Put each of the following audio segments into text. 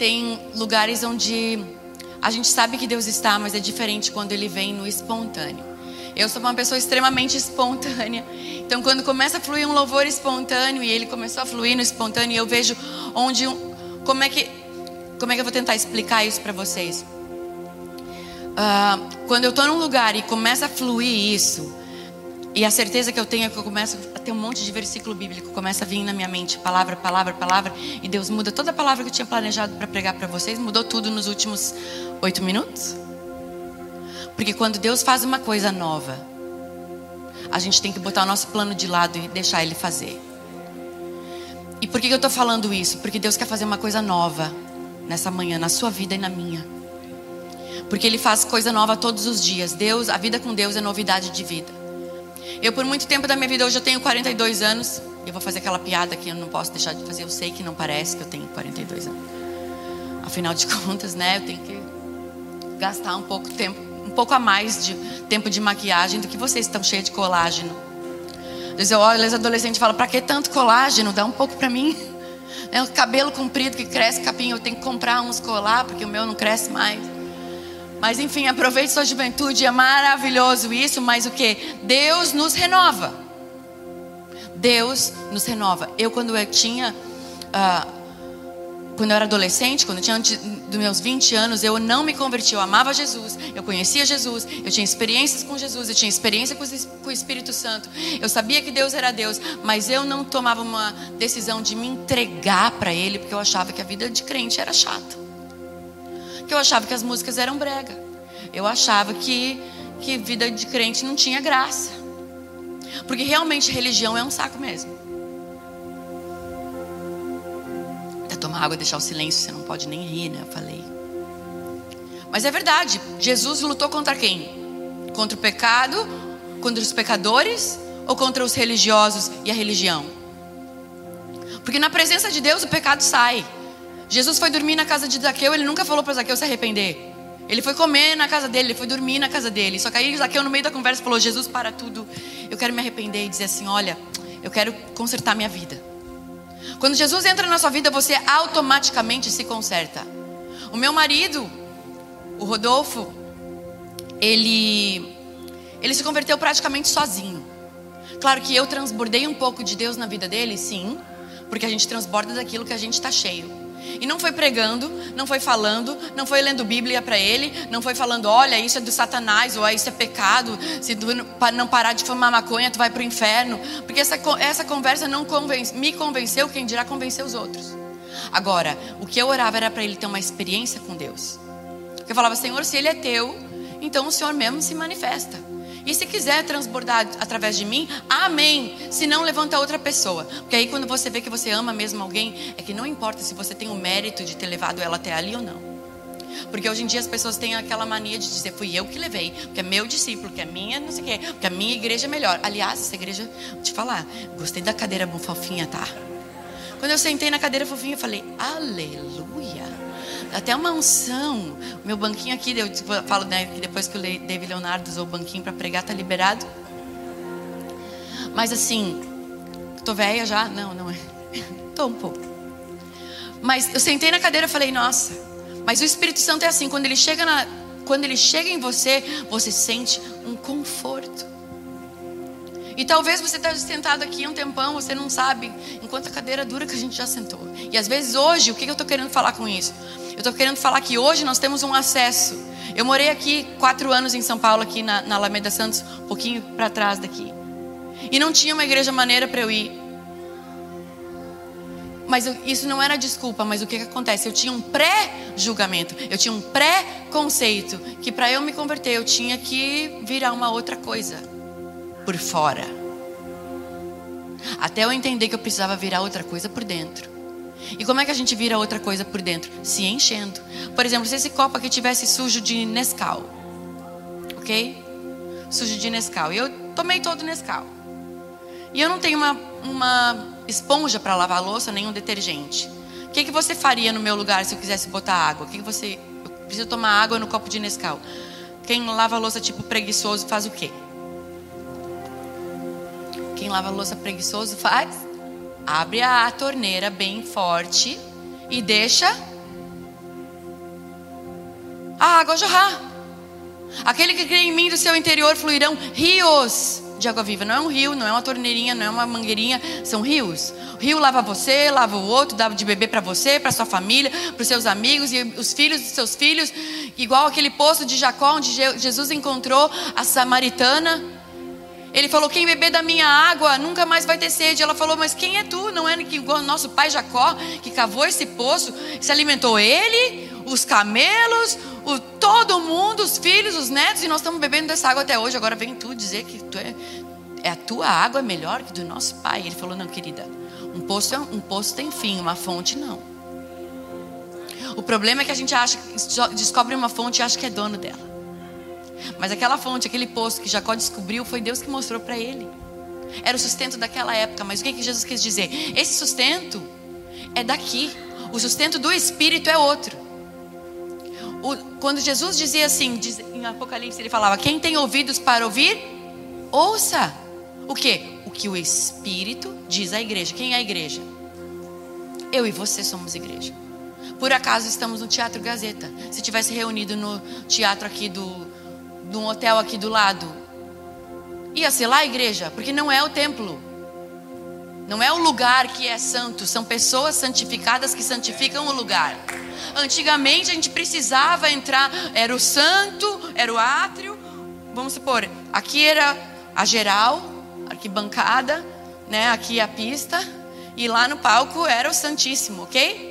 tem lugares onde a gente sabe que Deus está, mas é diferente quando ele vem no espontâneo. Eu sou uma pessoa extremamente espontânea. Então, quando começa a fluir um louvor espontâneo e ele começou a fluir no espontâneo, eu vejo onde como é que como é que eu vou tentar explicar isso para vocês? Uh, quando eu estou num lugar e começa a fluir isso, e a certeza que eu tenho é que eu começo a ter um monte de versículo bíblico, começa a vir na minha mente, palavra, palavra, palavra, e Deus muda toda a palavra que eu tinha planejado para pregar para vocês, mudou tudo nos últimos oito minutos. Porque quando Deus faz uma coisa nova, a gente tem que botar o nosso plano de lado e deixar Ele fazer. E por que eu estou falando isso? Porque Deus quer fazer uma coisa nova nessa manhã, na sua vida e na minha. Porque Ele faz coisa nova todos os dias. Deus, a vida com Deus é novidade de vida. Eu, por muito tempo da minha vida, hoje eu tenho 42 anos. Eu vou fazer aquela piada que eu não posso deixar de fazer. Eu sei que não parece que eu tenho 42 anos. Afinal de contas, né? Eu tenho que gastar um pouco tempo, um pouco a mais de tempo de maquiagem do que vocês estão cheios de colágeno. Às vezes eu olho os adolescentes e falo, para que tanto colágeno? Dá um pouco para mim. É o cabelo comprido que cresce capim, eu tenho que comprar uns colar, porque o meu não cresce mais. Mas enfim, aproveite sua juventude, é maravilhoso isso, mas o que? Deus nos renova. Deus nos renova. Eu, quando eu tinha. Uh, quando eu era adolescente, quando eu tinha antes dos meus 20 anos, eu não me converti. Eu amava Jesus, eu conhecia Jesus, eu tinha experiências com Jesus, eu tinha experiência com o Espírito Santo. Eu sabia que Deus era Deus, mas eu não tomava uma decisão de me entregar para Ele, porque eu achava que a vida de crente era chata que eu achava que as músicas eram brega. Eu achava que, que vida de crente não tinha graça. Porque realmente religião é um saco mesmo. Até tomar água e deixar o silêncio, você não pode nem rir, né? Eu falei. Mas é verdade, Jesus lutou contra quem? Contra o pecado, contra os pecadores ou contra os religiosos e a religião? Porque na presença de Deus o pecado sai. Jesus foi dormir na casa de Zaqueu, ele nunca falou para Zaqueu se arrepender. Ele foi comer na casa dele, ele foi dormir na casa dele. Só que aí Zaqueu, no meio da conversa, falou: Jesus, para tudo. Eu quero me arrepender e dizer assim: Olha, eu quero consertar minha vida. Quando Jesus entra na sua vida, você automaticamente se conserta. O meu marido, o Rodolfo, ele, ele se converteu praticamente sozinho. Claro que eu transbordei um pouco de Deus na vida dele, sim, porque a gente transborda daquilo que a gente está cheio. E não foi pregando, não foi falando, não foi lendo Bíblia para ele, não foi falando, olha, isso é do Satanás, ou isso é pecado, se tu não parar de fumar maconha, tu vai para o inferno. Porque essa, essa conversa não convence, me convenceu, quem dirá convencer os outros. Agora, o que eu orava era para ele ter uma experiência com Deus. Eu falava, Senhor, se ele é teu, então o Senhor mesmo se manifesta. E se quiser transbordar através de mim, amém. Se não, levanta outra pessoa. Porque aí quando você vê que você ama mesmo alguém, é que não importa se você tem o mérito de ter levado ela até ali ou não. Porque hoje em dia as pessoas têm aquela mania de dizer, fui eu que levei, porque é meu discípulo, que é minha, não sei o quê, porque a minha igreja é melhor. Aliás, essa igreja, vou te falar, gostei da cadeira fofinha, tá? Quando eu sentei na cadeira fofinha, eu falei, aleluia até uma unção. Meu banquinho aqui, eu falo né, que depois que o David Leonardo usou o banquinho para pregar, tá liberado. Mas assim, tô velha já? Não, não é. tô um pouco. Mas eu sentei na cadeira e falei, nossa, mas o Espírito Santo é assim, quando ele chega na, quando ele chega em você, você sente um conforto. E talvez você esteja sentado aqui um tempão, você não sabe enquanto a cadeira dura que a gente já sentou. E às vezes hoje, o que eu estou querendo falar com isso? Eu estou querendo falar que hoje nós temos um acesso. Eu morei aqui quatro anos em São Paulo, aqui na, na Alameda Santos, um pouquinho para trás daqui. E não tinha uma igreja maneira para eu ir. Mas eu, isso não era desculpa, mas o que, que acontece? Eu tinha um pré-julgamento, eu tinha um pré-conceito, que para eu me converter eu tinha que virar uma outra coisa por fora. Até eu entender que eu precisava virar outra coisa por dentro. E como é que a gente vira outra coisa por dentro? Se enchendo. Por exemplo, se esse copo aqui tivesse sujo de Nescau, ok? Sujo de Nescau. E eu tomei todo Nescau. E eu não tenho uma, uma esponja para lavar a louça, nem um detergente. O que, que você faria no meu lugar se eu quisesse botar água? O que, que você. Eu preciso tomar água no copo de Nescau. Quem lava a louça tipo preguiçoso faz o quê? Quem lava a louça preguiçoso faz? Abre a torneira bem forte e deixa a água jorrar. Aquele que crê em mim do seu interior fluirão rios de água viva. Não é um rio, não é uma torneirinha, não é uma mangueirinha, são rios. O rio lava você, lava o outro, dá de beber para você, para sua família, para os seus amigos e os filhos dos seus filhos. Igual aquele poço de Jacó, onde Jesus encontrou a samaritana. Ele falou: Quem beber da minha água nunca mais vai ter sede. Ela falou: Mas quem é tu? Não é que nosso pai Jacó, que cavou esse poço, se alimentou ele, os camelos, o, todo mundo, os filhos, os netos, e nós estamos bebendo dessa água até hoje. Agora vem tu dizer que tu é, é a tua água melhor que do nosso pai. Ele falou: Não, querida, um poço, é, um poço tem fim, uma fonte não. O problema é que a gente acha, descobre uma fonte e acha que é dono dela. Mas aquela fonte, aquele poço que Jacó descobriu, foi Deus que mostrou para ele. Era o sustento daquela época. Mas o que, que Jesus quis dizer? Esse sustento é daqui. O sustento do Espírito é outro. O, quando Jesus dizia assim, diz, em Apocalipse, ele falava: Quem tem ouvidos para ouvir, ouça. O que? O que o Espírito diz à igreja. Quem é a igreja? Eu e você somos igreja. Por acaso estamos no Teatro Gazeta. Se tivesse reunido no teatro aqui do, de um hotel aqui do lado. Ia ser lá a igreja, porque não é o templo. Não é o lugar que é santo, são pessoas santificadas que santificam o lugar. Antigamente a gente precisava entrar, era o santo, era o átrio. Vamos supor, aqui era a geral, arquibancada, né? Aqui a pista e lá no palco era o Santíssimo, ok?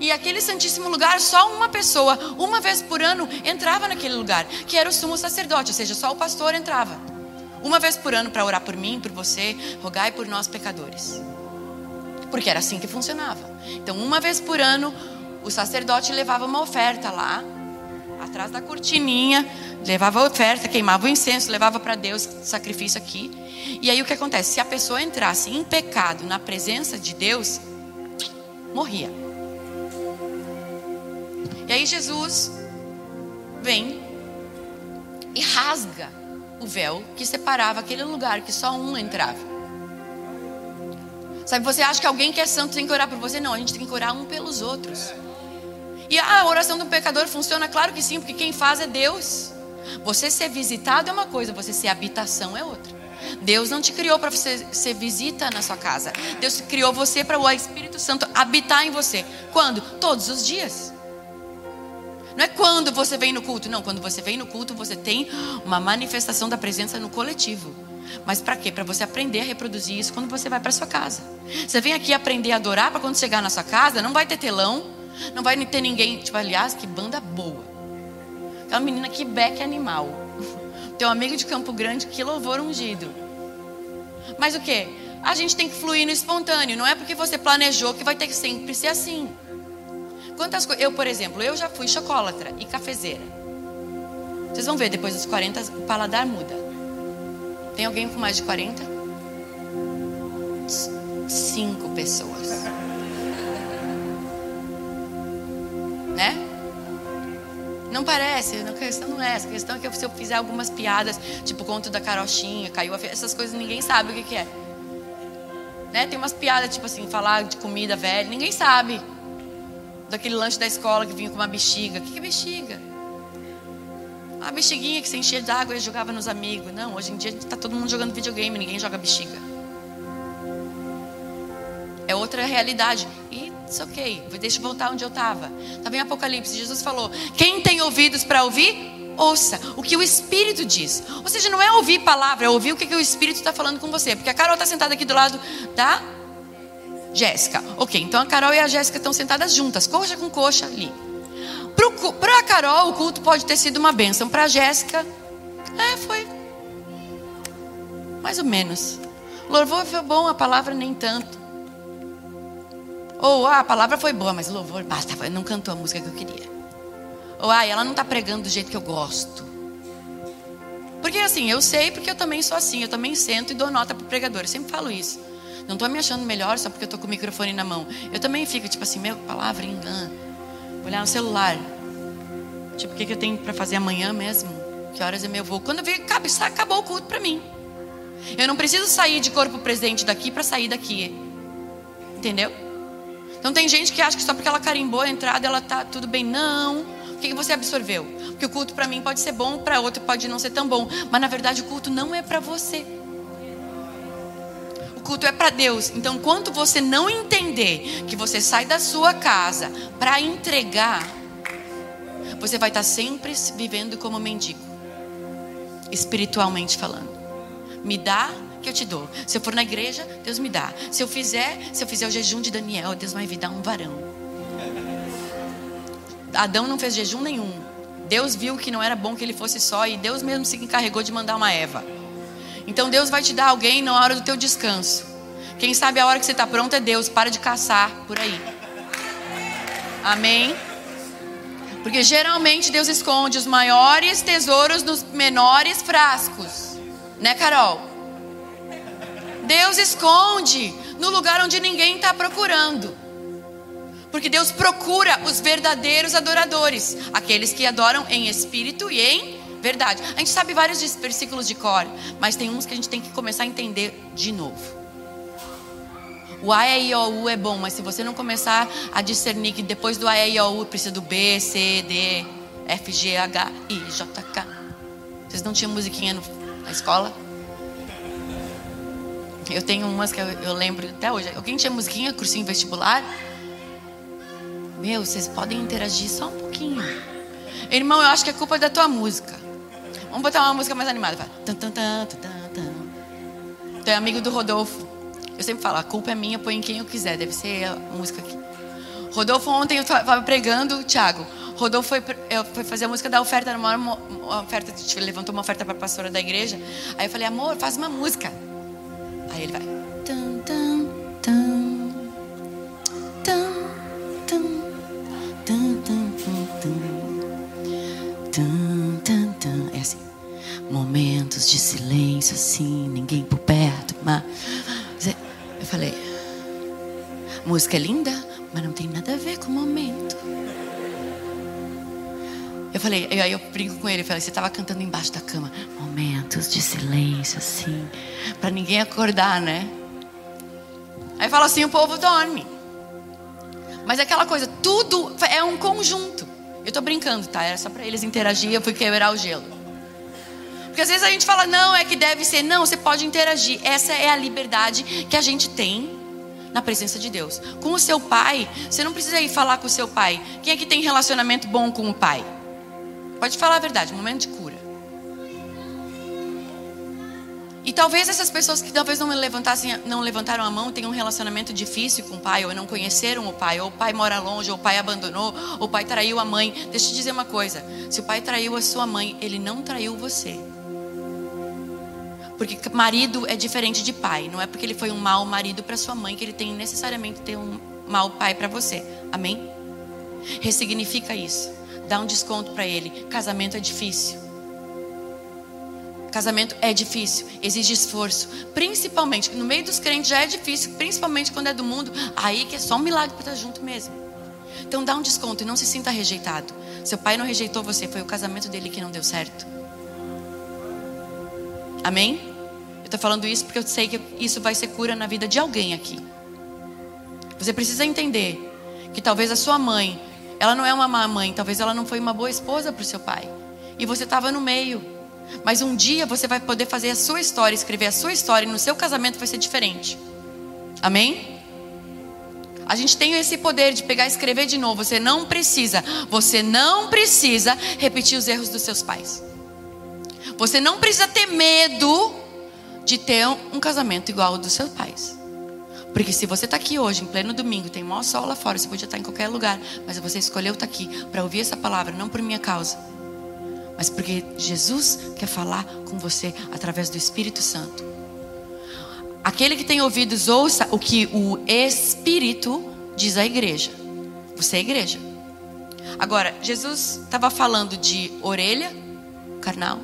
E aquele santíssimo lugar, só uma pessoa, uma vez por ano, entrava naquele lugar, que era o sumo sacerdote, ou seja, só o pastor entrava. Uma vez por ano para orar por mim, por você, rogai por nós pecadores. Porque era assim que funcionava. Então, uma vez por ano, o sacerdote levava uma oferta lá, atrás da cortininha, levava a oferta, queimava o incenso, levava para Deus sacrifício aqui. E aí o que acontece? Se a pessoa entrasse em pecado na presença de Deus, morria. E aí Jesus vem e rasga o véu que separava aquele lugar que só um entrava. Sabe, você acha que alguém que é santo tem que orar por você? Não, a gente tem que orar um pelos outros. E a oração do pecador funciona? Claro que sim, porque quem faz é Deus. Você ser visitado é uma coisa, você ser habitação é outra. Deus não te criou para você ser visita na sua casa. Deus criou você para o Espírito Santo habitar em você. Quando? Todos os dias. Não é quando você vem no culto, não. Quando você vem no culto, você tem uma manifestação da presença no coletivo. Mas para quê? Para você aprender a reproduzir isso quando você vai para sua casa. Você vem aqui aprender a adorar para quando chegar na sua casa, não vai ter telão, não vai ter ninguém. Tipo, aliás, que banda boa. Aquela menina que beck animal. Teu amigo de Campo Grande, que louvor ungido. Mas o que? A gente tem que fluir no espontâneo. Não é porque você planejou que vai ter que sempre ser assim. Quantas. Eu, por exemplo, eu já fui chocolatra e cafezeira. Vocês vão ver, depois dos 40, o paladar muda. Tem alguém com mais de 40? Cinco pessoas. Né? Não parece, a questão não é essa. A questão é que se eu fizer algumas piadas, tipo conto da carochinha, caiu a essas coisas ninguém sabe o que, que é. Né? Tem umas piadas, tipo assim, falar de comida velha, ninguém sabe daquele lanche da escola que vinha com uma bexiga. O que é bexiga? A bexiguinha que se enchia de água e jogava nos amigos. Não, hoje em dia está todo mundo jogando videogame, ninguém joga bexiga. É outra realidade. E isso ok, deixa eu voltar onde eu estava. Estava em Apocalipse, Jesus falou: Quem tem ouvidos para ouvir, ouça o que o Espírito diz. Ou seja, não é ouvir palavra, é ouvir o que, que o Espírito está falando com você. Porque a Carol está sentada aqui do lado da Jéssica. Ok, então a Carol e a Jéssica estão sentadas juntas, coxa com coxa ali. Para a Carol, o culto pode ter sido uma bênção. Para a Jéssica, é, foi. Mais ou menos. Louvor foi bom, a palavra nem tanto. Ou ah, a palavra foi boa, mas louvor, basta, não cantou a música que eu queria. Ou ah, ela não está pregando do jeito que eu gosto. Porque assim, eu sei porque eu também sou assim, eu também sento e dou nota para o pregador. Eu sempre falo isso. Não estou me achando melhor só porque eu com o microfone na mão. Eu também fico tipo assim, meu, palavra engana. Olhar no celular. Tipo, o que, que eu tenho para fazer amanhã mesmo? Que horas é meu voo? Quando eu vi, acabou o culto para mim. Eu não preciso sair de corpo presente daqui para sair daqui. Entendeu? Então tem gente que acha que só porque ela carimbou a entrada ela tá tudo bem. Não. O que você absorveu? Porque o culto para mim pode ser bom, para outro pode não ser tão bom. Mas na verdade o culto não é para você. Culto é para Deus. Então, enquanto você não entender que você sai da sua casa para entregar, você vai estar sempre vivendo como mendigo, espiritualmente falando. Me dá que eu te dou. Se eu for na igreja, Deus me dá. Se eu fizer, se eu fizer o jejum de Daniel, Deus vai me dar um varão. Adão não fez jejum nenhum. Deus viu que não era bom que ele fosse só e Deus mesmo se encarregou de mandar uma Eva. Então Deus vai te dar alguém na hora do teu descanso. Quem sabe a hora que você está pronto é Deus. Para de caçar por aí. Amém? Porque geralmente Deus esconde os maiores tesouros nos menores frascos. Né, Carol? Deus esconde no lugar onde ninguém está procurando. Porque Deus procura os verdadeiros adoradores, aqueles que adoram em espírito e em verdade. A gente sabe vários versículos de cor, mas tem uns que a gente tem que começar a entender de novo. O A, E, I, O, U é bom, mas se você não começar a discernir que depois do A, E, I, O, U precisa do B, C, D, F, G, H, I, J, K. Vocês não tinham musiquinha no, na escola? Eu tenho umas que eu, eu lembro até hoje. Alguém tinha musiquinha, cursinho vestibular? Meu, vocês podem interagir só um pouquinho. Irmão, eu acho que é culpa da tua música. Vamos botar uma música mais animada. Vai. Tu é amigo do Rodolfo. Eu sempre falo, a culpa é minha, põe em quem eu quiser. Deve ser a música aqui. Rodolfo, ontem eu estava pregando, Thiago. Rodolfo foi, foi fazer a música da oferta, uma, uma oferta, levantou uma oferta para a pastora da igreja. Aí eu falei, amor, faz uma música. Aí ele vai. Música é linda, mas não tem nada a ver com o momento. Eu falei, aí eu brinco com ele, eu falei, você estava cantando embaixo da cama. Momentos de silêncio, assim, para ninguém acordar, né? Aí fala assim, o povo dorme. Mas é aquela coisa, tudo é um conjunto. Eu tô brincando, tá? Era só para eles interagir, eu fui quebrar o gelo. Porque às vezes a gente fala, não, é que deve ser. Não, você pode interagir. Essa é a liberdade que a gente tem na presença de Deus. Com o seu pai, você não precisa ir falar com o seu pai. Quem é que tem relacionamento bom com o pai? Pode falar a verdade, momento de cura. E talvez essas pessoas que talvez não levantassem, não levantaram a mão, tenham um relacionamento difícil com o pai, ou não conheceram o pai, ou o pai mora longe, ou o pai abandonou, ou o pai traiu a mãe. Deixa eu te dizer uma coisa: se o pai traiu a sua mãe, ele não traiu você. Porque marido é diferente de pai. Não é porque ele foi um mau marido para sua mãe que ele tem necessariamente ter um mau pai para você. Amém? Ressignifica isso. Dá um desconto para ele. Casamento é difícil. Casamento é difícil, exige esforço. Principalmente, no meio dos crentes já é difícil, principalmente quando é do mundo. Aí que é só um milagre para estar junto mesmo. Então dá um desconto e não se sinta rejeitado. Seu pai não rejeitou você, foi o casamento dele que não deu certo. Amém? Eu estou falando isso porque eu sei que isso vai ser cura na vida de alguém aqui. Você precisa entender que talvez a sua mãe, ela não é uma má mãe, talvez ela não foi uma boa esposa para o seu pai. E você estava no meio. Mas um dia você vai poder fazer a sua história, escrever a sua história e no seu casamento vai ser diferente. Amém? A gente tem esse poder de pegar e escrever de novo. Você não precisa, você não precisa repetir os erros dos seus pais. Você não precisa ter medo de ter um casamento igual ao dos seus pais. Porque se você está aqui hoje, em pleno domingo, tem maior sol lá fora, você podia estar em qualquer lugar, mas você escolheu estar aqui para ouvir essa palavra, não por minha causa mas porque Jesus quer falar com você através do Espírito Santo. Aquele que tem ouvidos, ouça o que o Espírito diz à igreja. Você é igreja. Agora, Jesus estava falando de orelha, carnal.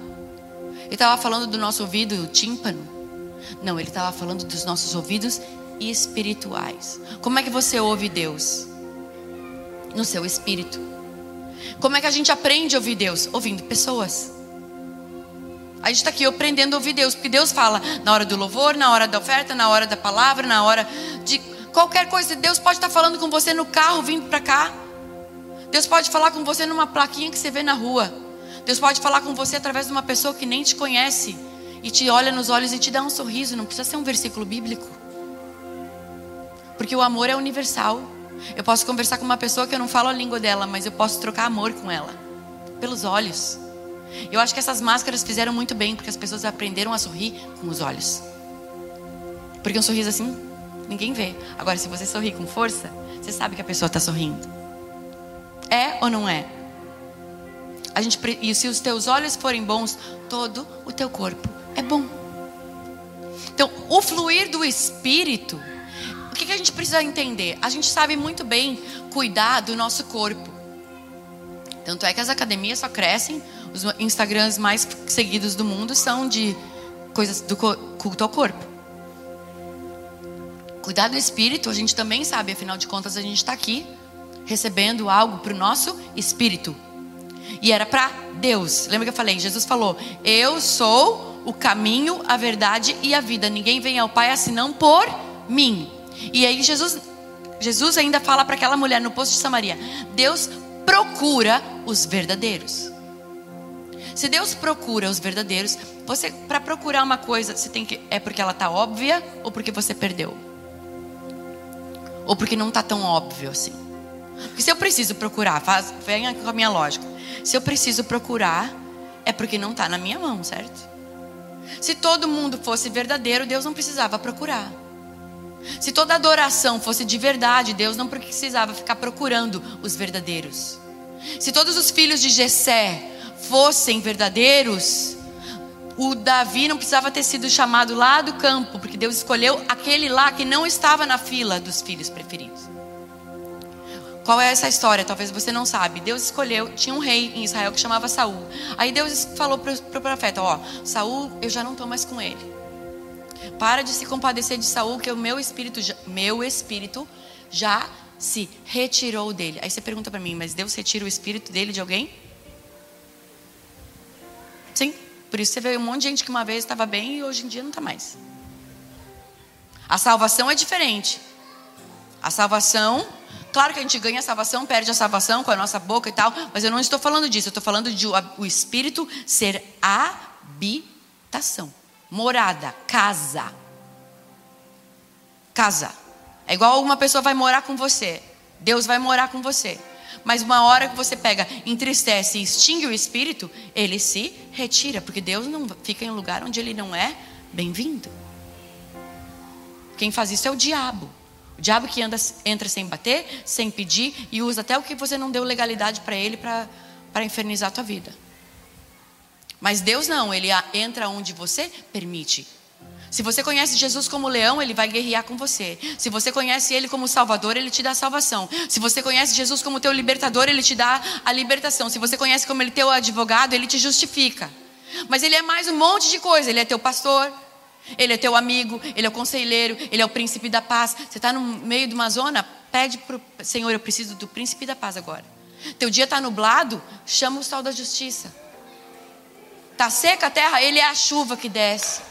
Ele estava falando do nosso ouvido tímpano. Não, ele estava falando dos nossos ouvidos espirituais. Como é que você ouve Deus? No seu espírito. Como é que a gente aprende a ouvir Deus? Ouvindo pessoas. A gente está aqui aprendendo a ouvir Deus, porque Deus fala na hora do louvor, na hora da oferta, na hora da palavra, na hora de qualquer coisa. Deus pode estar falando com você no carro, vindo para cá. Deus pode falar com você numa plaquinha que você vê na rua. Deus pode falar com você através de uma pessoa que nem te conhece e te olha nos olhos e te dá um sorriso. Não precisa ser um versículo bíblico. Porque o amor é universal. Eu posso conversar com uma pessoa que eu não falo a língua dela, mas eu posso trocar amor com ela pelos olhos. Eu acho que essas máscaras fizeram muito bem, porque as pessoas aprenderam a sorrir com os olhos. Porque um sorriso assim, ninguém vê. Agora, se você sorrir com força, você sabe que a pessoa está sorrindo. É ou não é? A gente, e se os teus olhos forem bons, todo o teu corpo é bom. Então, o fluir do Espírito, o que, que a gente precisa entender? A gente sabe muito bem cuidar do nosso corpo. Tanto é que as academias só crescem, os Instagrams mais seguidos do mundo são de coisas do culto ao corpo. Cuidar do espírito, a gente também sabe, afinal de contas, a gente está aqui recebendo algo para o nosso espírito. E era para Deus. Lembra que eu falei? Jesus falou: Eu sou o caminho, a verdade e a vida. Ninguém vem ao Pai senão por mim. E aí Jesus, Jesus ainda fala para aquela mulher no poço de Samaria: Deus procura os verdadeiros. Se Deus procura os verdadeiros, você para procurar uma coisa, você tem que é porque ela está óbvia ou porque você perdeu? Ou porque não está tão óbvio assim? Porque se eu preciso procurar, faz, venha com a minha lógica. Se eu preciso procurar, é porque não está na minha mão, certo? Se todo mundo fosse verdadeiro, Deus não precisava procurar. Se toda adoração fosse de verdade, Deus não precisava ficar procurando os verdadeiros. Se todos os filhos de Jessé fossem verdadeiros, o Davi não precisava ter sido chamado lá do campo, porque Deus escolheu aquele lá que não estava na fila dos filhos preferidos. Qual é essa história? Talvez você não sabe. Deus escolheu, tinha um rei em Israel que chamava Saul. Aí Deus falou para o profeta, ó, Saul, eu já não estou mais com ele. Para de se compadecer de Saul, que o meu espírito, meu espírito já se retirou dele. Aí você pergunta para mim, mas Deus retira o espírito dele de alguém? Sim. Por isso você vê um monte de gente que uma vez estava bem e hoje em dia não está mais. A salvação é diferente. A salvação, claro que a gente ganha a salvação, perde a salvação com a nossa boca e tal, mas eu não estou falando disso, eu estou falando de o Espírito ser habitação, morada, casa. Casa. É igual uma pessoa vai morar com você. Deus vai morar com você. Mas uma hora que você pega, entristece e extingue o espírito, ele se retira, porque Deus não fica em um lugar onde ele não é bem-vindo. Quem faz isso é o diabo. Diabo que anda, entra sem bater, sem pedir e usa até o que você não deu legalidade para ele para infernizar a tua vida. Mas Deus não, ele entra onde você permite. Se você conhece Jesus como leão, ele vai guerrear com você. Se você conhece ele como salvador, ele te dá salvação. Se você conhece Jesus como teu libertador, ele te dá a libertação. Se você conhece como ele teu advogado, ele te justifica. Mas ele é mais um monte de coisa. Ele é teu pastor, ele é teu amigo, ele é o conselheiro, ele é o príncipe da paz. Você está no meio de uma zona, pede para o Senhor, eu preciso do príncipe da paz agora. Teu dia está nublado, chama o sol da justiça. Está seca a terra, ele é a chuva que desce.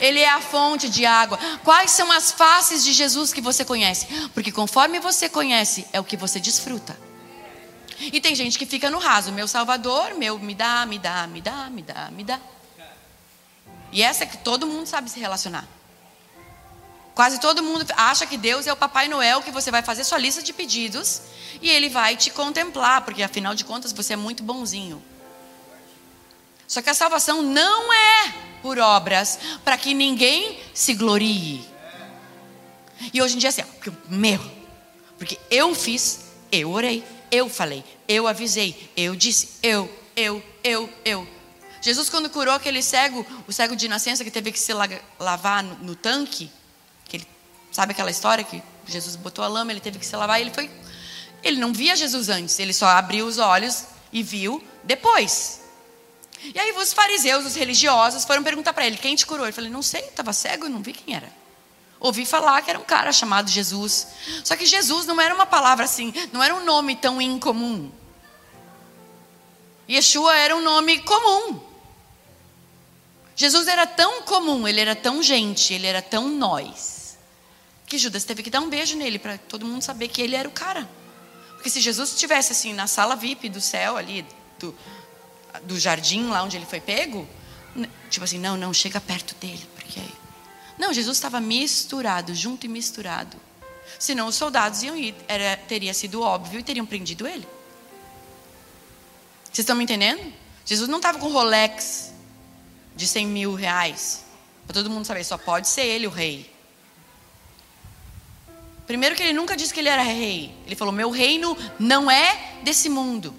Ele é a fonte de água. Quais são as faces de Jesus que você conhece? Porque conforme você conhece, é o que você desfruta. E tem gente que fica no raso, meu Salvador, meu me dá, me dá, me dá, me dá, me dá. E essa é que todo mundo sabe se relacionar. Quase todo mundo acha que Deus é o Papai Noel que você vai fazer sua lista de pedidos e ele vai te contemplar, porque afinal de contas você é muito bonzinho. Só que a salvação não é por obras para que ninguém se glorie. E hoje em dia é assim, porque meu, porque eu fiz, eu orei, eu falei, eu avisei, eu disse, eu, eu, eu, eu. Jesus quando curou aquele cego, o cego de nascença que teve que se lavar no, no tanque, que ele, sabe aquela história que Jesus botou a lama, ele teve que se lavar, ele foi, ele não via Jesus antes, ele só abriu os olhos e viu depois. E aí os fariseus, os religiosos, foram perguntar para ele: quem te curou? Ele falou: não sei, estava cego, não vi quem era. Ouvi falar que era um cara chamado Jesus. Só que Jesus não era uma palavra assim, não era um nome tão incomum. Yeshua era um nome comum. Jesus era tão comum, ele era tão gente, ele era tão nós, que Judas teve que dar um beijo nele para todo mundo saber que ele era o cara. Porque se Jesus estivesse assim na sala VIP do céu ali, do, do jardim lá onde ele foi pego, tipo assim, não, não, chega perto dele, porque não, Jesus estava misturado, junto e misturado. Senão os soldados iam ir, era, teria sido óbvio e teriam prendido ele. Vocês estão me entendendo? Jesus não estava com Rolex de 100 mil reais. Para todo mundo saber, só pode ser ele o rei. Primeiro que ele nunca disse que ele era rei. Ele falou: Meu reino não é desse mundo.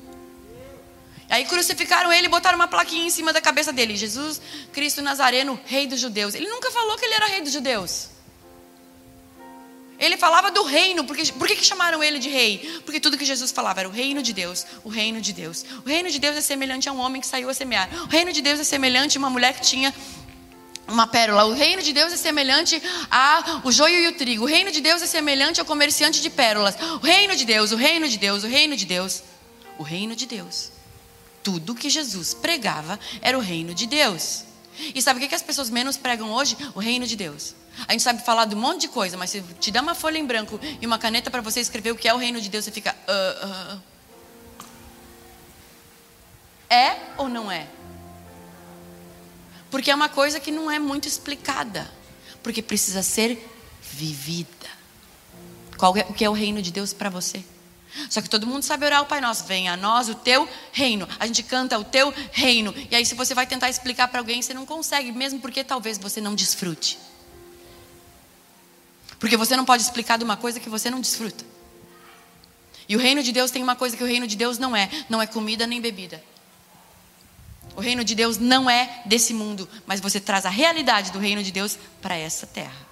Aí crucificaram ele e botaram uma plaquinha em cima da cabeça dele: Jesus Cristo Nazareno, rei dos judeus. Ele nunca falou que ele era rei dos judeus. Ele falava do reino, porque, por que, que chamaram ele de rei? Porque tudo que Jesus falava era o reino de Deus, o reino de Deus. O reino de Deus é semelhante a um homem que saiu a semear. O reino de Deus é semelhante a uma mulher que tinha uma pérola. O reino de Deus é semelhante ao joio e o trigo. O reino de Deus é semelhante ao comerciante de pérolas. O reino de Deus, o reino de Deus, o reino de Deus. O reino de Deus. Tudo que Jesus pregava era o reino de Deus. E sabe o que as pessoas menos pregam hoje? O reino de Deus. A gente sabe falar de um monte de coisa, mas se te dá uma folha em branco e uma caneta para você escrever o que é o reino de Deus, você fica. Uh, uh. É ou não é? Porque é uma coisa que não é muito explicada. Porque precisa ser vivida. Qual é, o que é o reino de Deus para você? Só que todo mundo sabe orar o Pai Nosso. Venha a nós o teu reino. A gente canta o teu reino. E aí, se você vai tentar explicar para alguém, você não consegue, mesmo porque talvez você não desfrute. Porque você não pode explicar de uma coisa que você não desfruta. E o reino de Deus tem uma coisa que o reino de Deus não é: não é comida nem bebida. O reino de Deus não é desse mundo, mas você traz a realidade do reino de Deus para essa terra.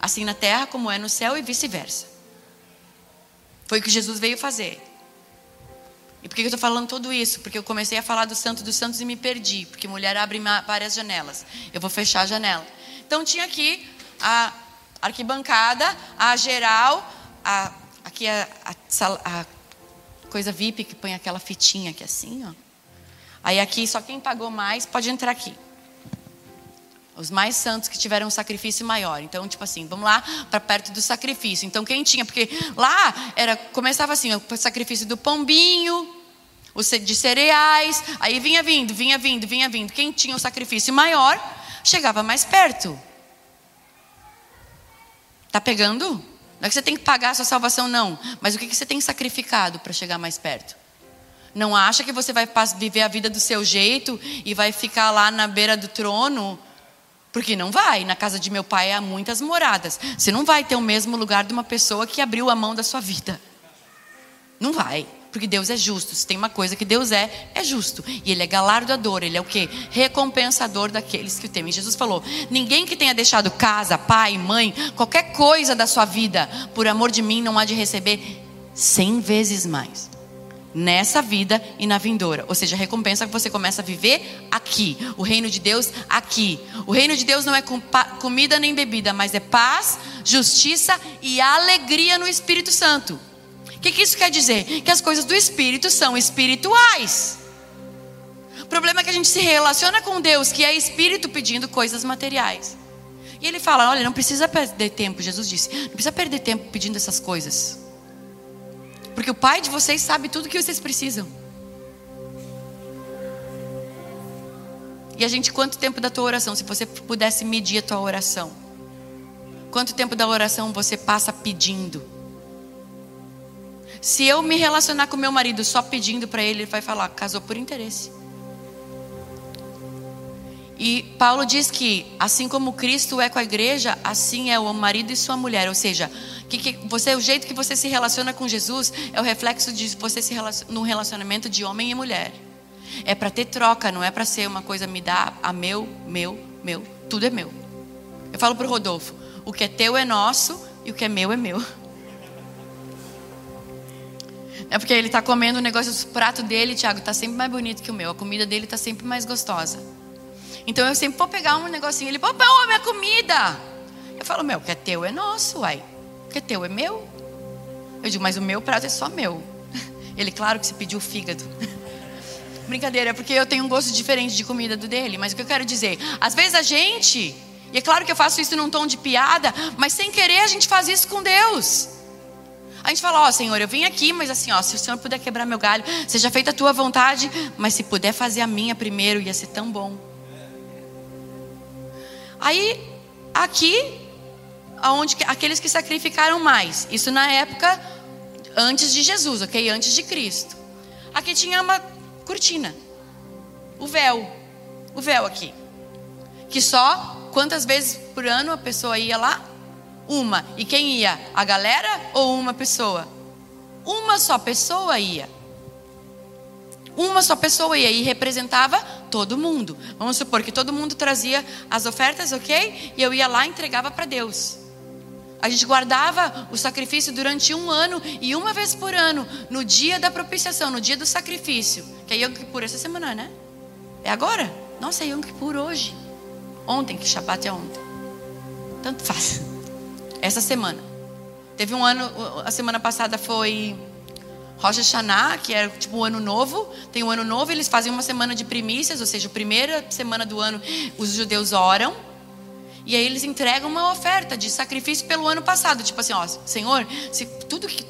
Assim na terra como é no céu e vice-versa. Foi o que Jesus veio fazer. E por que eu estou falando tudo isso? Porque eu comecei a falar do santo dos santos e me perdi. Porque mulher abre várias janelas. Eu vou fechar a janela. Então tinha aqui a arquibancada, a geral, a, aqui a, a, a coisa VIP que põe aquela fitinha aqui assim, ó. Aí aqui só quem pagou mais pode entrar aqui. Os mais santos que tiveram um sacrifício maior. Então, tipo assim, vamos lá para perto do sacrifício. Então, quem tinha, porque lá era começava assim, o sacrifício do pombinho, o de cereais, aí vinha vindo, vinha vindo, vinha vindo. Quem tinha o sacrifício maior chegava mais perto. Tá pegando? Não é que você tem que pagar a sua salvação, não. Mas o que você tem sacrificado para chegar mais perto? Não acha que você vai viver a vida do seu jeito e vai ficar lá na beira do trono? Porque não vai. Na casa de meu pai há muitas moradas. Você não vai ter o mesmo lugar de uma pessoa que abriu a mão da sua vida. Não vai. Porque Deus é justo. Se tem uma coisa que Deus é, é justo. E Ele é galardoador. Ele é o que? Recompensador daqueles que o temem. Jesus falou: ninguém que tenha deixado casa, pai, mãe, qualquer coisa da sua vida, por amor de mim, não há de receber cem vezes mais nessa vida e na vindoura. Ou seja, a recompensa que você começa a viver aqui. O reino de Deus aqui. O reino de Deus não é comida nem bebida, mas é paz, justiça e alegria no Espírito Santo. O que, que isso quer dizer? Que as coisas do Espírito são espirituais. O problema é que a gente se relaciona com Deus, que é Espírito, pedindo coisas materiais. E ele fala: olha, não precisa perder tempo, Jesus disse, não precisa perder tempo pedindo essas coisas. Porque o Pai de vocês sabe tudo o que vocês precisam. E a gente, quanto tempo da tua oração, se você pudesse medir a tua oração? Quanto tempo da oração você passa pedindo? Se eu me relacionar com meu marido só pedindo para ele, ele vai falar, casou por interesse. E Paulo diz que, assim como Cristo é com a igreja, assim é o marido e sua mulher. Ou seja, que, que você, o jeito que você se relaciona com Jesus é o reflexo de você se relaciona, num relacionamento de homem e mulher. É para ter troca, não é para ser uma coisa me dá a meu, meu, meu. Tudo é meu. Eu falo para o Rodolfo: o que é teu é nosso e o que é meu é meu. É porque ele está comendo o negócio, o prato dele, Tiago, está sempre mais bonito que o meu. A comida dele está sempre mais gostosa. Então eu sempre vou pegar um negocinho. Ele, papai, oh, minha comida. Eu falo, meu, o que é teu é nosso, uai. O que é teu é meu. Eu digo, mas o meu prato é só meu. Ele, claro que se pediu fígado. Brincadeira, é porque eu tenho um gosto diferente de comida do dele. Mas o que eu quero dizer? Às vezes a gente, e é claro que eu faço isso num tom de piada, mas sem querer a gente faz isso com Deus. A gente fala, ó, oh, Senhor, eu vim aqui, mas assim, ó, se o Senhor puder quebrar meu galho, seja feita a tua vontade, mas se puder fazer a minha primeiro, ia ser tão bom. Aí, aqui, aonde aqueles que sacrificaram mais, isso na época antes de Jesus, ok? Antes de Cristo. Aqui tinha uma cortina, o véu, o véu aqui, que só quantas vezes por ano a pessoa ia lá? Uma. E quem ia? A galera ou uma pessoa? Uma só pessoa ia. Uma só pessoa e representava todo mundo. Vamos supor que todo mundo trazia as ofertas, ok? E eu ia lá e entregava para Deus. A gente guardava o sacrifício durante um ano e uma vez por ano, no dia da propiciação, no dia do sacrifício, que é Yom Kippur essa semana, né? É agora? Nossa, é Yom Kippur hoje. Ontem, que Shabbat é ontem. Tanto faz. Essa semana. Teve um ano, a semana passada foi Rosh Hashanah, que é tipo o ano novo. Tem o ano novo, eles fazem uma semana de primícias, ou seja, a primeira semana do ano os judeus oram. E aí eles entregam uma oferta de sacrifício pelo ano passado, tipo assim, ó, Senhor, se tudo que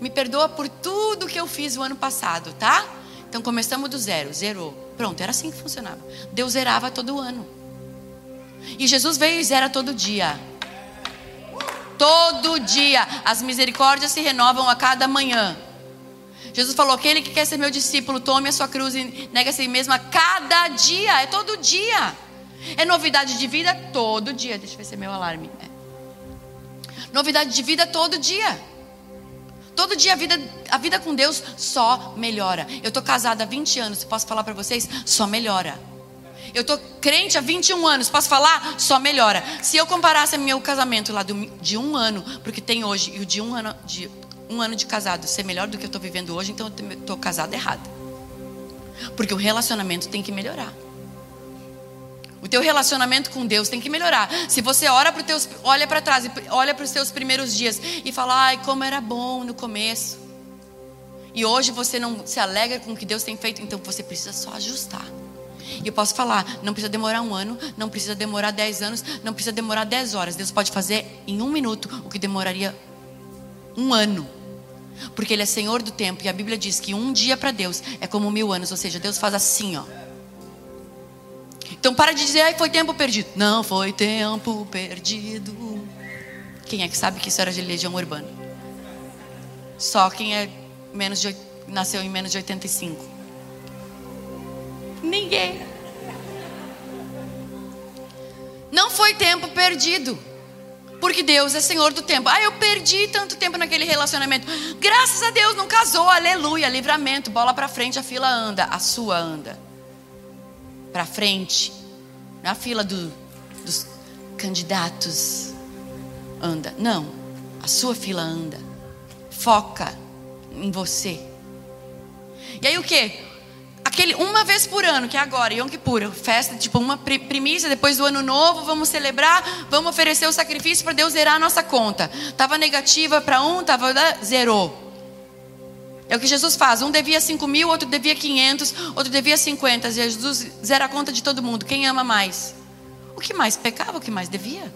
me perdoa por tudo que eu fiz o ano passado, tá? Então começamos do zero, zerou. Pronto, era assim que funcionava. Deus zerava todo ano. E Jesus veio e zera todo dia. Todo dia. As misericórdias se renovam a cada manhã. Jesus falou: aquele que quer ser meu discípulo, tome a sua cruz e nega a si mesmo a cada dia. É todo dia. É novidade de vida todo dia. Deixa eu ver se é meu alarme. É. Novidade de vida todo dia. Todo dia a vida, a vida com Deus só melhora. Eu estou casada há 20 anos, posso falar para vocês? Só melhora. Eu estou crente há 21 anos, posso falar? Só melhora. Se eu comparasse meu casamento lá de um ano, porque tem hoje, e o de um ano de, um ano de casado ser melhor do que eu estou vivendo hoje, então eu estou casada errada. Porque o relacionamento tem que melhorar. O teu relacionamento com Deus tem que melhorar. Se você ora pro teus, olha para trás, olha para os teus primeiros dias e fala, ai, como era bom no começo. E hoje você não se alegra com o que Deus tem feito, então você precisa só ajustar. E eu posso falar, não precisa demorar um ano, não precisa demorar dez anos, não precisa demorar dez horas. Deus pode fazer em um minuto o que demoraria um ano. Porque Ele é Senhor do tempo. E a Bíblia diz que um dia para Deus é como mil anos. Ou seja, Deus faz assim, ó. Então para de dizer, ai, foi tempo perdido. Não, foi tempo perdido. Quem é que sabe que isso era de legião urbana? Só quem é menos de, nasceu em menos de 85. Ninguém. Não foi tempo perdido. Porque Deus é Senhor do tempo. Ah, eu perdi tanto tempo naquele relacionamento. Graças a Deus não casou. Aleluia, livramento. Bola para frente, a fila anda, a sua anda para frente, na fila do, dos candidatos anda. Não, a sua fila anda. Foca em você. E aí o que? Aquele uma vez por ano, que é agora, Yom Kippur, festa, tipo uma primícia, depois do ano novo, vamos celebrar, vamos oferecer o sacrifício para Deus zerar a nossa conta. Tava negativa para um, tava zerou. É o que Jesus faz. Um devia 5 mil, outro devia 500, outro devia 50. Jesus zera a conta de todo mundo. Quem ama mais? O que mais pecava, o que mais devia.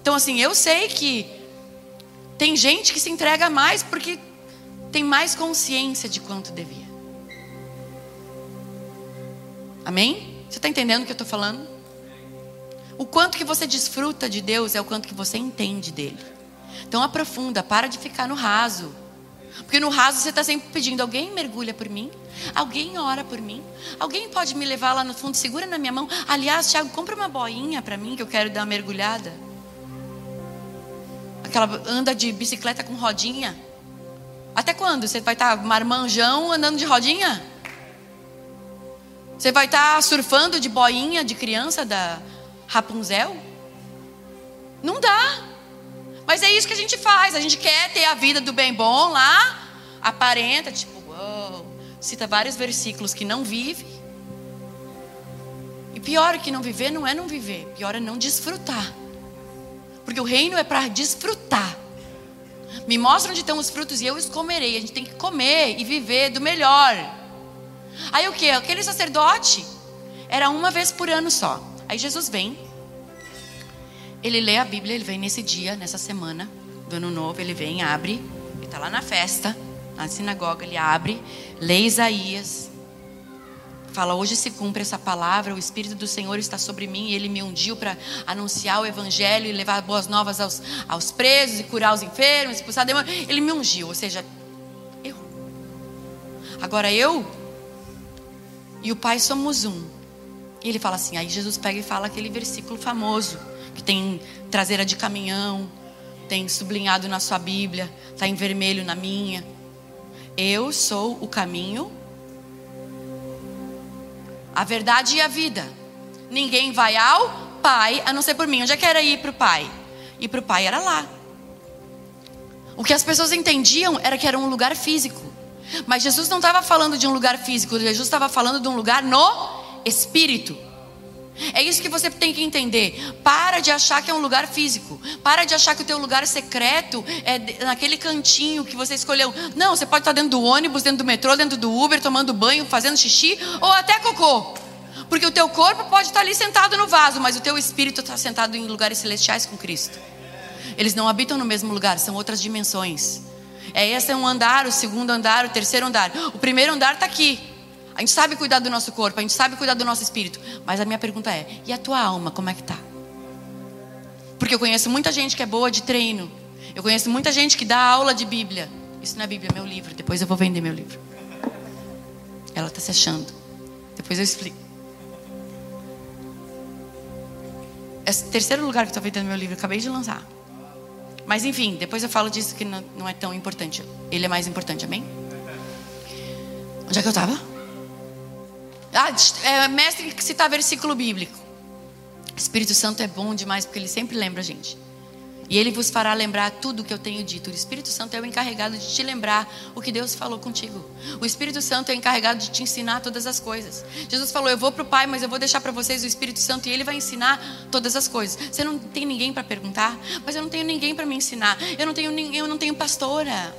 Então, assim, eu sei que tem gente que se entrega mais porque tem mais consciência de quanto devia. Amém? Você está entendendo o que eu estou falando? O quanto que você desfruta de Deus é o quanto que você entende dele. Então aprofunda, para de ficar no raso. Porque no raso você está sempre pedindo: alguém mergulha por mim, alguém ora por mim, alguém pode me levar lá no fundo, segura na minha mão. Aliás, Tiago, compra uma boinha para mim que eu quero dar uma mergulhada. Aquela anda de bicicleta com rodinha. Até quando? Você vai estar tá marmanjão andando de rodinha? Você vai estar tá surfando de boinha de criança da Rapunzel? Não dá. Mas é isso que a gente faz. A gente quer ter a vida do bem bom lá, aparenta, tipo, uou, cita vários versículos que não vive. E pior que não viver não é não viver, pior é não desfrutar. Porque o reino é para desfrutar. Me mostra onde estão os frutos e eu os comerei. A gente tem que comer e viver do melhor. Aí o que? Aquele sacerdote era uma vez por ano só. Aí Jesus vem ele lê a Bíblia, ele vem nesse dia, nessa semana, do ano novo, ele vem, abre, ele está lá na festa, na sinagoga, ele abre, lê Isaías, fala: Hoje se cumpre essa palavra, o Espírito do Senhor está sobre mim, e ele me ungiu para anunciar o Evangelho e levar boas novas aos, aos presos e curar os enfermos, expulsar demônios. Ele me ungiu, ou seja, eu. Agora eu e o Pai somos um. E ele fala assim: aí Jesus pega e fala aquele versículo famoso, que tem traseira de caminhão, tem sublinhado na sua Bíblia, está em vermelho na minha. Eu sou o caminho, a verdade e a vida. Ninguém vai ao Pai a não ser por mim. Onde é que era ir para o Pai? Ir para o Pai era lá. O que as pessoas entendiam era que era um lugar físico. Mas Jesus não estava falando de um lugar físico, Jesus estava falando de um lugar no espírito. É isso que você tem que entender. Para de achar que é um lugar físico. Para de achar que o teu lugar secreto é naquele cantinho que você escolheu. Não, você pode estar dentro do ônibus, dentro do metrô, dentro do Uber, tomando banho, fazendo xixi ou até cocô. Porque o teu corpo pode estar ali sentado no vaso, mas o teu espírito está sentado em lugares celestiais com Cristo. Eles não habitam no mesmo lugar, são outras dimensões. É esse é um andar, o segundo andar, o terceiro andar. O primeiro andar está aqui. A gente sabe cuidar do nosso corpo, a gente sabe cuidar do nosso espírito. Mas a minha pergunta é: e a tua alma, como é que tá? Porque eu conheço muita gente que é boa de treino. Eu conheço muita gente que dá aula de Bíblia. Isso não é Bíblia, é meu livro. Depois eu vou vender meu livro. Ela está se achando. Depois eu explico. É o terceiro lugar que estou vendendo meu livro. Acabei de lançar. Mas enfim, depois eu falo disso que não é tão importante. Ele é mais importante, amém? Onde é que eu estava? Ah, é, mestre citar versículo bíblico. Espírito Santo é bom demais porque ele sempre lembra a gente. E ele vos fará lembrar tudo o que eu tenho dito. O Espírito Santo é o encarregado de te lembrar o que Deus falou contigo. O Espírito Santo é o encarregado de te ensinar todas as coisas. Jesus falou: Eu vou para o Pai, mas eu vou deixar para vocês o Espírito Santo e ele vai ensinar todas as coisas. Você não tem ninguém para perguntar, mas eu não tenho ninguém para me ensinar. Eu não tenho, eu não tenho pastora.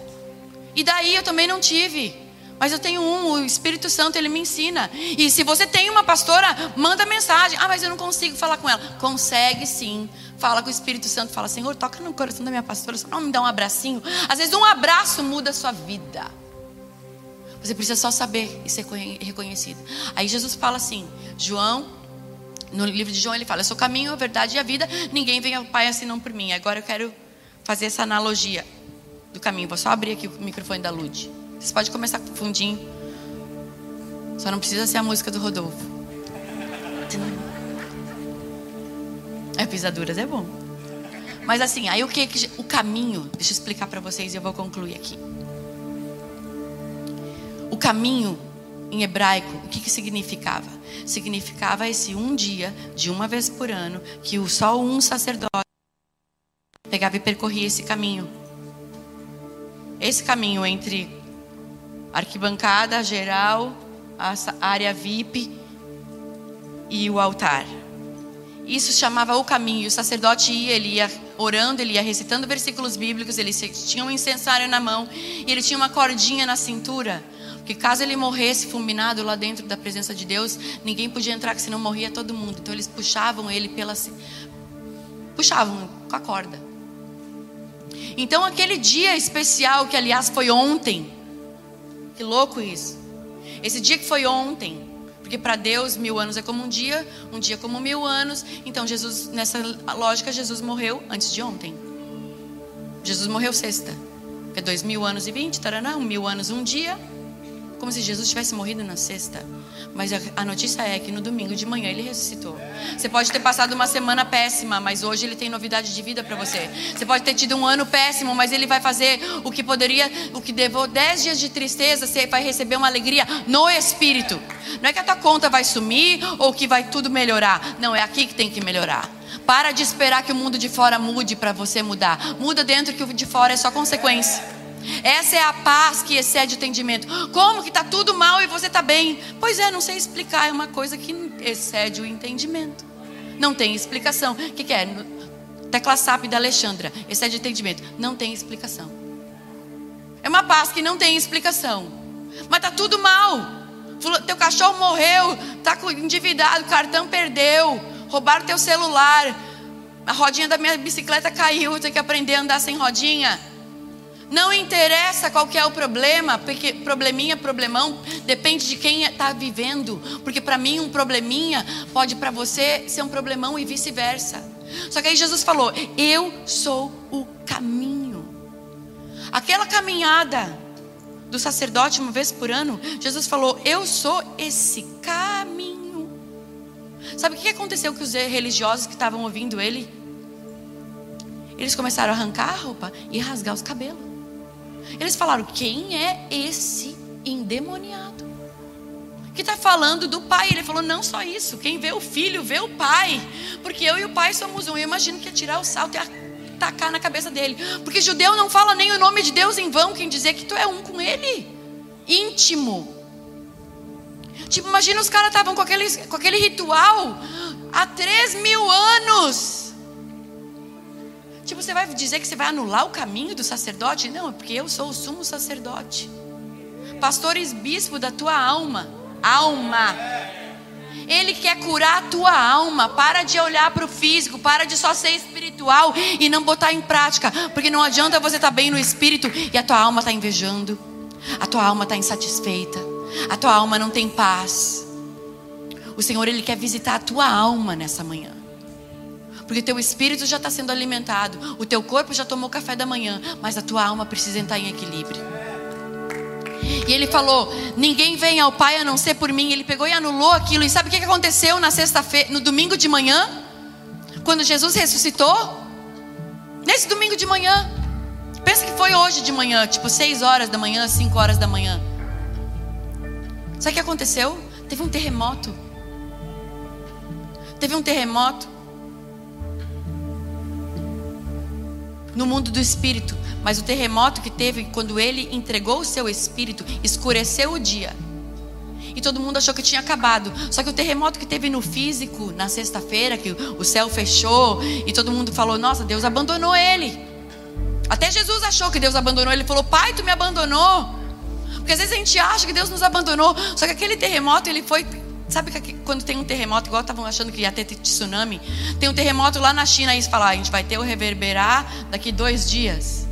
E daí eu também não tive. Mas eu tenho um, o Espírito Santo, ele me ensina. E se você tem uma pastora, manda mensagem. Ah, mas eu não consigo falar com ela. Consegue sim. Fala com o Espírito Santo, fala, Senhor, toca no coração da minha pastora, só não me dá um abracinho. Às vezes um abraço muda a sua vida. Você precisa só saber e ser reconhecido. Aí Jesus fala assim, João, no livro de João ele fala, eu sou o caminho, a verdade e a vida, ninguém vem ao Pai assim não por mim. Agora eu quero fazer essa analogia do caminho. Vou só abrir aqui o microfone da Lude. Você pode começar com fundinho. Só não precisa ser a música do Rodolfo. É, pisaduras é bom. Mas assim, aí o que o caminho, deixa eu explicar para vocês e eu vou concluir aqui. O caminho em hebraico, o que, que significava? Significava esse um dia, de uma vez por ano, que só um sacerdote pegava e percorria esse caminho. Esse caminho entre arquibancada geral, a área VIP e o altar. Isso chamava o caminho. O sacerdote ia, ele ia orando, ele ia recitando versículos bíblicos, ele tinha um incensário na mão e ele tinha uma cordinha na cintura. Porque caso ele morresse fulminado lá dentro da presença de Deus, ninguém podia entrar, que senão morria todo mundo. Então eles puxavam ele pela puxavam com a corda. Então aquele dia especial que aliás foi ontem, que louco isso. Esse dia que foi ontem, porque para Deus mil anos é como um dia, um dia como mil anos. Então Jesus, nessa lógica, Jesus morreu antes de ontem. Jesus morreu sexta, é dois mil anos e vinte, taraná, um mil anos um dia, como se Jesus tivesse morrido na sexta. Mas a notícia é que no domingo de manhã ele ressuscitou. Você pode ter passado uma semana péssima, mas hoje ele tem novidade de vida para você. Você pode ter tido um ano péssimo, mas ele vai fazer o que poderia, o que levou dez dias de tristeza, você vai receber uma alegria no espírito. Não é que a tua conta vai sumir ou que vai tudo melhorar. Não, é aqui que tem que melhorar. Para de esperar que o mundo de fora mude para você mudar. Muda dentro que o de fora é só consequência. Essa é a paz que excede o entendimento. Como que está tudo mal e você está bem? Pois é, não sei explicar. É uma coisa que excede o entendimento. Não tem explicação. O que, que é? Tecla SAP da Alexandra. Excede o entendimento. Não tem explicação. É uma paz que não tem explicação. Mas está tudo mal. Teu cachorro morreu, está endividado, o cartão perdeu, roubaram teu celular, a rodinha da minha bicicleta caiu, tenho que aprender a andar sem rodinha. Não interessa qual que é o problema, porque probleminha, problemão, depende de quem está vivendo. Porque para mim um probleminha pode para você ser um problemão e vice-versa. Só que aí Jesus falou: Eu sou o caminho. Aquela caminhada do sacerdote uma vez por ano, Jesus falou: Eu sou esse caminho. Sabe o que aconteceu com os religiosos que estavam ouvindo ele? Eles começaram a arrancar a roupa e rasgar os cabelos. Eles falaram: Quem é esse endemoniado? Que está falando do pai. Ele falou: Não só isso. Quem vê o filho, vê o pai. Porque eu e o pai somos um. Eu imagino que ia tirar o salto e atacar na cabeça dele. Porque judeu não fala nem o nome de Deus em vão. Quem dizer que tu é um com ele. Íntimo. Tipo, imagina os caras estavam com aquele, com aquele ritual há três mil anos. Tipo, você vai dizer que você vai anular o caminho do sacerdote? Não, é porque eu sou o sumo sacerdote. Pastores bispo da tua alma. Alma. Ele quer curar a tua alma. Para de olhar para o físico. Para de só ser espiritual e não botar em prática. Porque não adianta você estar tá bem no espírito e a tua alma está invejando. A tua alma está insatisfeita. A tua alma não tem paz. O Senhor, Ele quer visitar a tua alma nessa manhã. Porque teu espírito já está sendo alimentado, o teu corpo já tomou café da manhã, mas a tua alma precisa entrar em equilíbrio. E ele falou: Ninguém vem ao Pai a não ser por mim. Ele pegou e anulou aquilo. E sabe o que aconteceu na sexta-feira, no domingo de manhã? Quando Jesus ressuscitou? Nesse domingo de manhã. Pensa que foi hoje de manhã, tipo 6 horas da manhã, 5 horas da manhã. Sabe o que aconteceu? Teve um terremoto. Teve um terremoto. No mundo do espírito, mas o terremoto que teve quando ele entregou o seu espírito escureceu o dia. E todo mundo achou que tinha acabado. Só que o terremoto que teve no físico na sexta-feira, que o céu fechou e todo mundo falou: "Nossa, Deus abandonou ele". Até Jesus achou que Deus abandonou, ele falou: "Pai, tu me abandonou". Porque às vezes a gente acha que Deus nos abandonou, só que aquele terremoto ele foi Sabe que quando tem um terremoto, igual estavam achando que ia ter tsunami, tem um terremoto lá na China e eles falam, ah, a gente vai ter o reverberar daqui dois dias.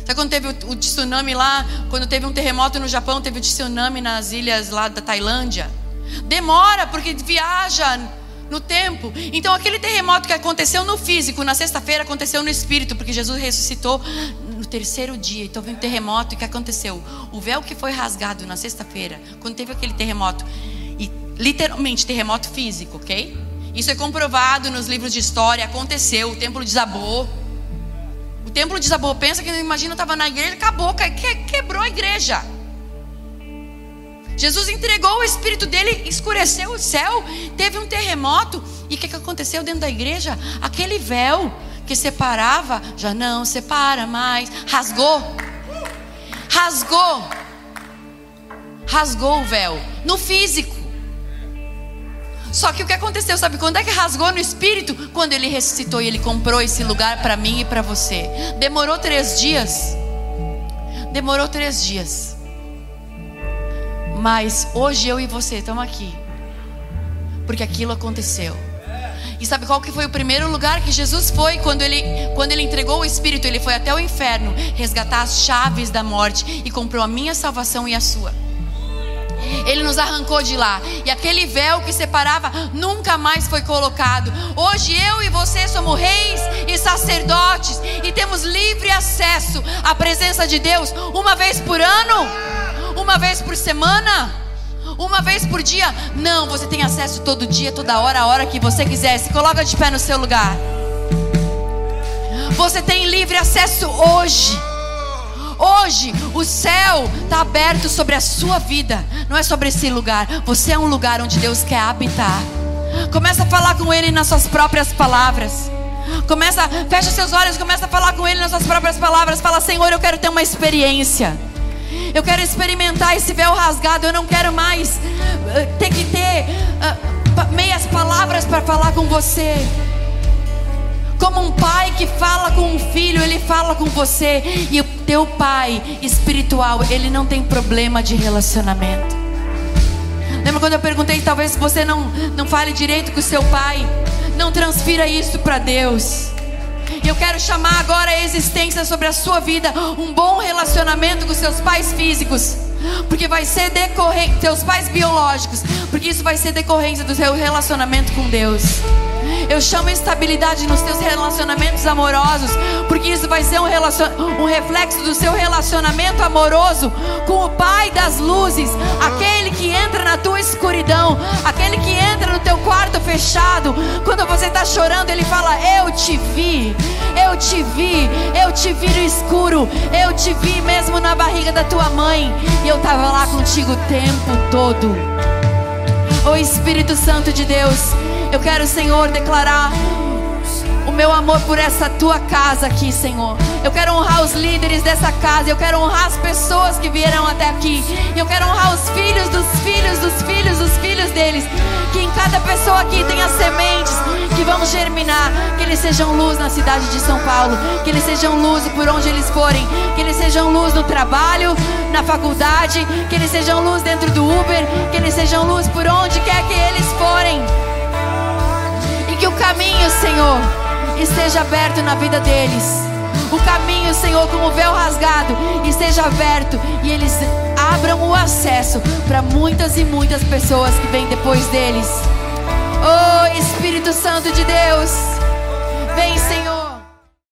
Sabe quando teve o, o tsunami lá, quando teve um terremoto no Japão, teve o tsunami nas ilhas lá da Tailândia? Demora, porque viaja no tempo. Então aquele terremoto que aconteceu no físico, na sexta-feira, aconteceu no espírito, porque Jesus ressuscitou no terceiro dia. Então veio um terremoto e o que aconteceu? O véu que foi rasgado na sexta-feira, quando teve aquele terremoto, literalmente terremoto físico, ok? Isso é comprovado nos livros de história, aconteceu, o templo desabou. O templo desabou, pensa que imagina estava na igreja, acabou, quebrou a igreja. Jesus entregou o espírito dele, escureceu o céu, teve um terremoto, e o que, que aconteceu dentro da igreja? Aquele véu que separava, já não separa mais, rasgou. Rasgou. Rasgou o véu no físico. Só que o que aconteceu, sabe quando é que rasgou no espírito? Quando ele ressuscitou e ele comprou esse lugar para mim e para você. Demorou três dias. Demorou três dias. Mas hoje eu e você estamos aqui. Porque aquilo aconteceu. E sabe qual que foi o primeiro lugar que Jesus foi quando ele, quando ele entregou o Espírito? Ele foi até o inferno resgatar as chaves da morte e comprou a minha salvação e a sua. Ele nos arrancou de lá. E aquele véu que separava nunca mais foi colocado. Hoje eu e você somos reis e sacerdotes e temos livre acesso à presença de Deus uma vez por ano, uma vez por semana. Uma vez por dia? Não, você tem acesso todo dia, toda hora, a hora que você quiser. Se coloca de pé no seu lugar. Você tem livre acesso hoje. Hoje o céu está aberto sobre a sua vida, não é sobre esse lugar. Você é um lugar onde Deus quer habitar. Começa a falar com Ele nas suas próprias palavras. Começa, fecha seus olhos, começa a falar com Ele nas suas próprias palavras. Fala, Senhor, eu quero ter uma experiência. Eu quero experimentar esse véu rasgado. Eu não quero mais uh, ter que ter uh, meias palavras para falar com você. Como um pai que fala com um filho, ele fala com você. E o teu pai espiritual, ele não tem problema de relacionamento. Lembra quando eu perguntei, talvez você não, não fale direito com o seu pai? não transfira isso para Deus. E eu quero chamar agora a existência sobre a sua vida um bom relacionamento com seus pais físicos. Porque vai ser decorrente, seus pais biológicos, porque isso vai ser decorrência do seu relacionamento com Deus. Eu chamo estabilidade nos teus relacionamentos amorosos, porque isso vai ser um, um reflexo do seu relacionamento amoroso com o Pai das luzes, aquele que entra na tua escuridão, aquele que entra no teu quarto fechado. Quando você está chorando, ele fala: Eu te vi, eu te vi, eu te vi no escuro, eu te vi mesmo na barriga da tua mãe, e eu estava lá contigo o tempo todo. O Espírito Santo de Deus, eu quero, Senhor, declarar o meu amor por essa tua casa aqui, Senhor. Eu quero honrar os líderes dessa casa. Eu quero honrar as pessoas que vieram até aqui. Eu quero honrar os filhos dos filhos dos filhos dos filhos deles. Que em cada pessoa aqui tenha sementes que vão germinar. Que eles sejam luz na cidade de São Paulo. Que eles sejam luz por onde eles forem. Que eles sejam luz no trabalho, na faculdade. Que eles sejam luz dentro do Uber. Que eles sejam luz por onde quer que eles forem que o caminho, Senhor, esteja aberto na vida deles. O caminho, Senhor, como véu rasgado, esteja aberto e eles abram o acesso para muitas e muitas pessoas que vêm depois deles. Oh, Espírito Santo de Deus, vem, Senhor.